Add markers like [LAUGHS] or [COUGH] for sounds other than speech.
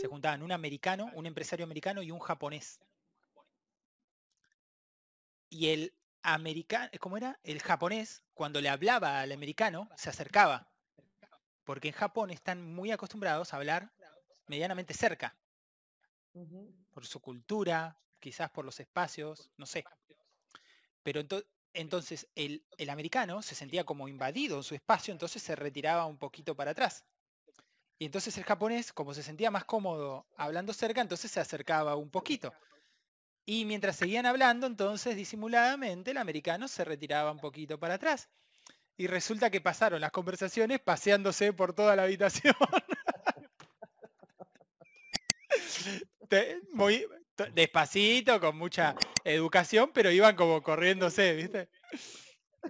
Se juntaban un americano, un empresario americano y un japonés. Y el americano, ¿cómo era? El japonés, cuando le hablaba al americano, se acercaba. Porque en Japón están muy acostumbrados a hablar medianamente cerca. Por su cultura, quizás por los espacios, no sé. Pero entonces el, el, americano se sentía como invadido en su espacio, entonces se retiraba un poquito para atrás. Y entonces el japonés, como se sentía más cómodo hablando cerca, entonces se acercaba un poquito. Y mientras seguían hablando, entonces disimuladamente el americano se retiraba un poquito para atrás. Y resulta que pasaron las conversaciones paseándose por toda la habitación. [LAUGHS] Muy despacito, con mucha educación, pero iban como corriéndose, ¿viste?